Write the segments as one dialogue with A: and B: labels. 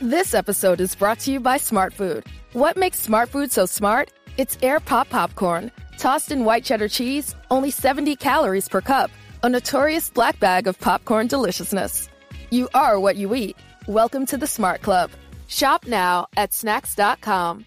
A: This episode is brought to you by Smart Food. What makes Smart Food so smart? It's air pop popcorn, tossed in white cheddar cheese, only 70 calories per cup, a notorious black bag of popcorn deliciousness. You are what you eat. Welcome to the Smart Club. Shop now at snacks.com.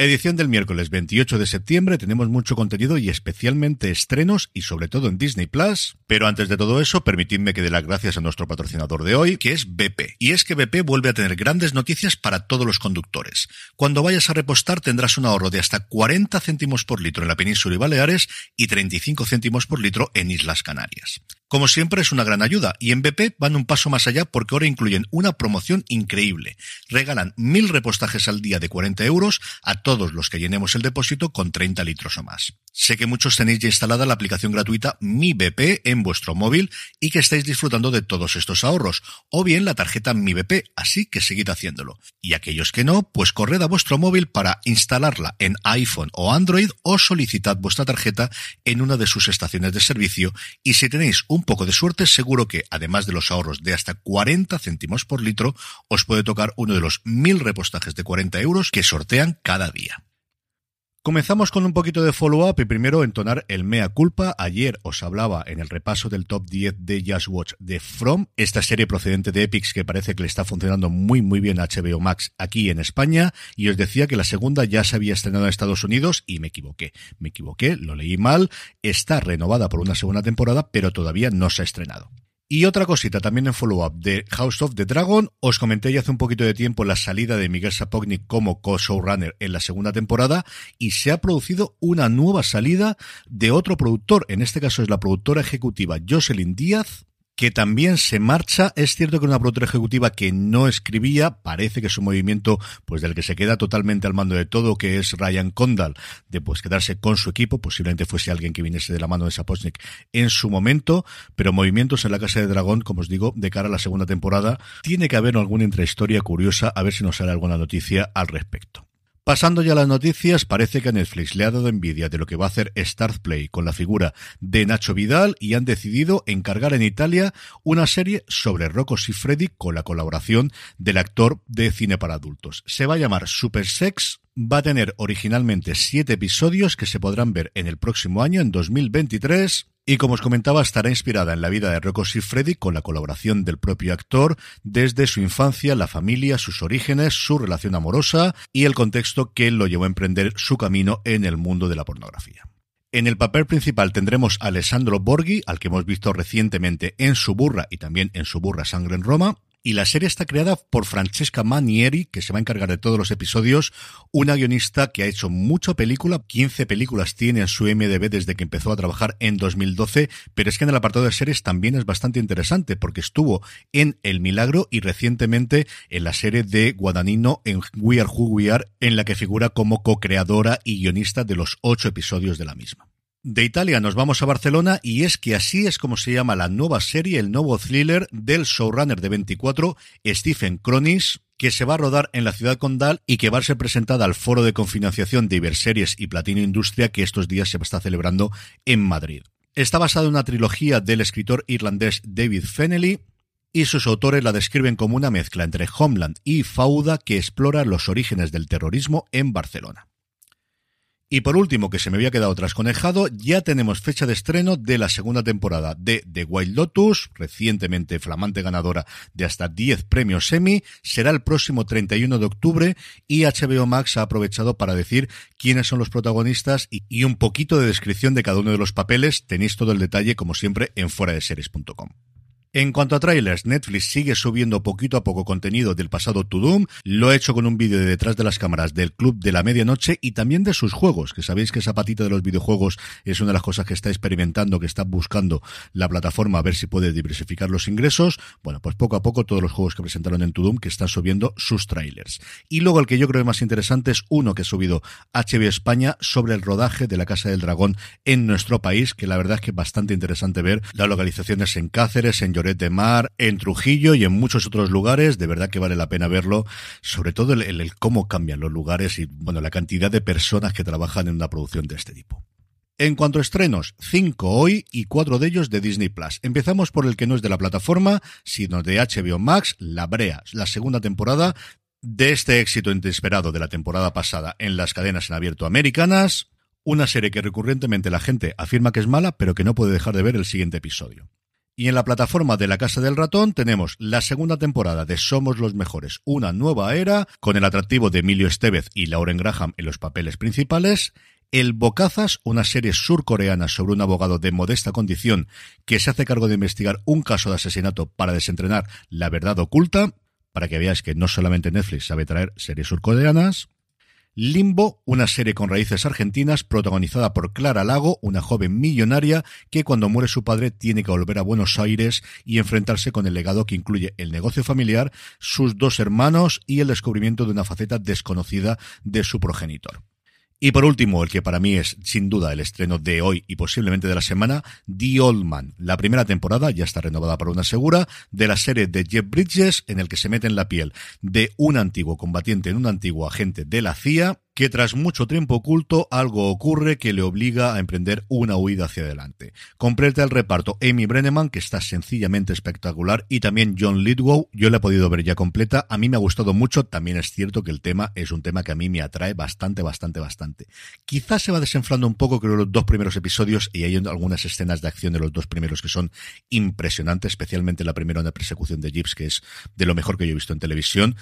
B: Edición del miércoles 28 de septiembre, tenemos mucho contenido y especialmente estrenos y sobre todo en Disney Plus. Pero antes de todo eso, permitidme que dé las gracias a nuestro patrocinador de hoy, que es BP. Y es que BP vuelve a tener grandes noticias para todos los conductores. Cuando vayas a repostar tendrás un ahorro de hasta 40 céntimos por litro en la península y Baleares y 35 céntimos por litro en Islas Canarias. Como siempre es una gran ayuda y en BP van un paso más allá porque ahora incluyen una promoción increíble. Regalan mil repostajes al día de 40 euros a todos los que llenemos el depósito con 30 litros o más. Sé que muchos tenéis ya instalada la aplicación gratuita Mi BP en vuestro móvil y que estáis disfrutando de todos estos ahorros, o bien la tarjeta Mi BP, así que seguid haciéndolo. Y aquellos que no, pues corred a vuestro móvil para instalarla en iPhone o Android o solicitad vuestra tarjeta en una de sus estaciones de servicio y si tenéis un poco de suerte seguro que, además de los ahorros de hasta 40 céntimos por litro, os puede tocar uno de los mil repostajes de 40 euros que sortean cada día. Comenzamos con un poquito de follow-up y primero entonar el mea culpa. Ayer os hablaba en el repaso del top 10 de Just Watch de From, esta serie procedente de Epics que parece que le está funcionando muy muy bien a HBO Max aquí en España y os decía que la segunda ya se había estrenado en Estados Unidos y me equivoqué. Me equivoqué, lo leí mal, está renovada por una segunda temporada pero todavía no se ha estrenado. Y otra cosita también en follow-up de House of the Dragon, os comenté ya hace un poquito de tiempo la salida de Miguel Sapognik como co-showrunner en la segunda temporada y se ha producido una nueva salida de otro productor, en este caso es la productora ejecutiva Jocelyn Díaz, que también se marcha. Es cierto que una productora ejecutiva que no escribía, parece que es un movimiento pues del que se queda totalmente al mando de todo, que es Ryan Condal, de pues quedarse con su equipo, posiblemente fuese alguien que viniese de la mano de Sapochnik en su momento, pero movimientos en la Casa de Dragón, como os digo, de cara a la segunda temporada, tiene que haber alguna intrahistoria curiosa, a ver si nos sale alguna noticia al respecto. Pasando ya a las noticias, parece que Netflix le ha dado envidia de lo que va a hacer Start Play con la figura de Nacho Vidal y han decidido encargar en Italia una serie sobre Rocco Freddy con la colaboración del actor de cine para adultos. Se va a llamar Super Sex, va a tener originalmente siete episodios que se podrán ver en el próximo año, en 2023. Y como os comentaba, estará inspirada en la vida de Rocco Freddy con la colaboración del propio actor desde su infancia, la familia, sus orígenes, su relación amorosa y el contexto que lo llevó a emprender su camino en el mundo de la pornografía. En el papel principal tendremos a Alessandro Borghi, al que hemos visto recientemente en Suburra y también en Suburra Sangre en Roma. Y la serie está creada por Francesca Manieri, que se va a encargar de todos los episodios, una guionista que ha hecho mucha película, 15 películas tiene en su MDB desde que empezó a trabajar en 2012, pero es que en el apartado de series también es bastante interesante porque estuvo en El Milagro y recientemente en la serie de Guadagnino en We Are Who We Are, en la que figura como co-creadora y guionista de los ocho episodios de la misma. De Italia nos vamos a Barcelona y es que así es como se llama la nueva serie, el nuevo thriller del showrunner de 24, Stephen Cronis, que se va a rodar en la ciudad condal y que va a ser presentada al foro de confinanciación de Iberseries y Platino Industria que estos días se está celebrando en Madrid. Está basada en una trilogía del escritor irlandés David Fennelly, y sus autores la describen como una mezcla entre Homeland y Fauda que explora los orígenes del terrorismo en Barcelona. Y por último, que se me había quedado trasconejado, ya tenemos fecha de estreno de la segunda temporada de The Wild Lotus, recientemente flamante ganadora de hasta 10 premios Emmy, será el próximo 31 de octubre y HBO Max ha aprovechado para decir quiénes son los protagonistas y, y un poquito de descripción de cada uno de los papeles. Tenéis todo el detalle, como siempre, en fueradeseries.com. En cuanto a trailers, Netflix sigue subiendo poquito a poco contenido del pasado To Doom. Lo ha hecho con un vídeo de detrás de las cámaras del Club de la Medianoche y también de sus juegos, que sabéis que esa patita de los videojuegos es una de las cosas que está experimentando, que está buscando la plataforma a ver si puede diversificar los ingresos. Bueno, pues poco a poco todos los juegos que presentaron en To Doom que están subiendo sus trailers. Y luego el que yo creo más interesante es uno que ha subido HBO España sobre el rodaje de la Casa del Dragón en nuestro país, que la verdad es que es bastante interesante ver las localizaciones en Cáceres, en Lloret de Mar, en Trujillo y en muchos otros lugares. De verdad que vale la pena verlo, sobre todo el, cómo cambian los lugares y bueno, la cantidad de personas que trabajan en una producción de este tipo. En cuanto a estrenos, cinco hoy y cuatro de ellos de Disney Plus. Empezamos por el que no es de la plataforma, sino de HBO Max, La Brea, la segunda temporada de este éxito inesperado de la temporada pasada en las cadenas en abierto americanas, una serie que recurrentemente la gente afirma que es mala, pero que no puede dejar de ver el siguiente episodio. Y en la plataforma de la Casa del Ratón tenemos la segunda temporada de Somos los Mejores, una nueva era, con el atractivo de Emilio Estevez y Lauren Graham en los papeles principales. El Bocazas, una serie surcoreana sobre un abogado de modesta condición que se hace cargo de investigar un caso de asesinato para desentrenar la verdad oculta, para que veáis que no solamente Netflix sabe traer series surcoreanas. Limbo, una serie con raíces argentinas protagonizada por Clara Lago, una joven millonaria que cuando muere su padre tiene que volver a Buenos Aires y enfrentarse con el legado que incluye el negocio familiar, sus dos hermanos y el descubrimiento de una faceta desconocida de su progenitor. Y por último, el que para mí es sin duda el estreno de hoy y posiblemente de la semana, The Old Man. La primera temporada ya está renovada para una segura de la serie de Jeff Bridges en el que se mete en la piel de un antiguo combatiente en un antiguo agente de la CIA que tras mucho tiempo oculto algo ocurre que le obliga a emprender una huida hacia adelante. Completa el reparto Amy Brenneman, que está sencillamente espectacular, y también John Lithgow, yo la he podido ver ya completa, a mí me ha gustado mucho, también es cierto que el tema es un tema que a mí me atrae bastante, bastante, bastante. Quizás se va desenflando un poco, creo, los dos primeros episodios, y hay algunas escenas de acción de los dos primeros que son impresionantes, especialmente la primera en la persecución de Jeeps, que es de lo mejor que yo he visto en televisión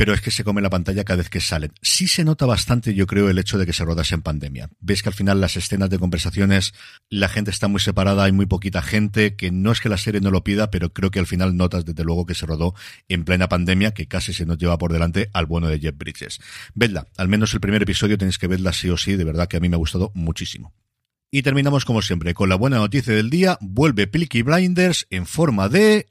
B: pero es que se come la pantalla cada vez que salen. Sí se nota bastante, yo creo, el hecho de que se rodase en pandemia. Ves que al final las escenas de conversaciones, la gente está muy separada, hay muy poquita gente, que no es que la serie no lo pida, pero creo que al final notas desde luego que se rodó en plena pandemia, que casi se nos lleva por delante al bueno de Jeff Bridges. Vedla, al menos el primer episodio tenéis que verla sí o sí, de verdad que a mí me ha gustado muchísimo. Y terminamos como siempre con la buena noticia del día, vuelve Peaky Blinders en forma de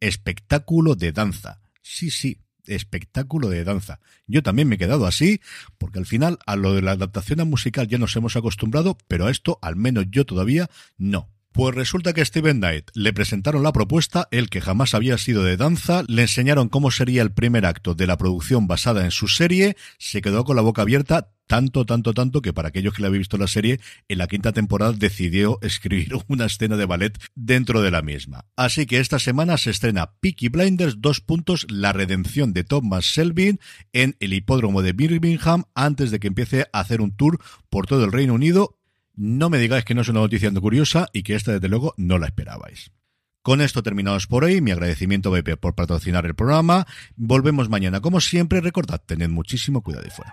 B: espectáculo de danza. Sí, sí, espectáculo de danza. Yo también me he quedado así, porque al final a lo de la adaptación a musical ya nos hemos acostumbrado, pero a esto al menos yo todavía no. Pues resulta que Steven Knight le presentaron la propuesta, el que jamás había sido de danza, le enseñaron cómo sería el primer acto de la producción basada en su serie, se quedó con la boca abierta, tanto, tanto, tanto que para aquellos que le habéis visto la serie, en la quinta temporada decidió escribir una escena de ballet dentro de la misma. Así que esta semana se estrena Peaky Blinders, dos puntos, la redención de Thomas Selvin en el hipódromo de Birmingham antes de que empiece a hacer un tour por todo el Reino Unido no me digáis que no es una noticia curiosa y que esta, desde luego, no la esperabais. Con esto terminamos por hoy. Mi agradecimiento BP por patrocinar el programa. Volvemos mañana. Como siempre, recordad, tened muchísimo cuidado y fuera.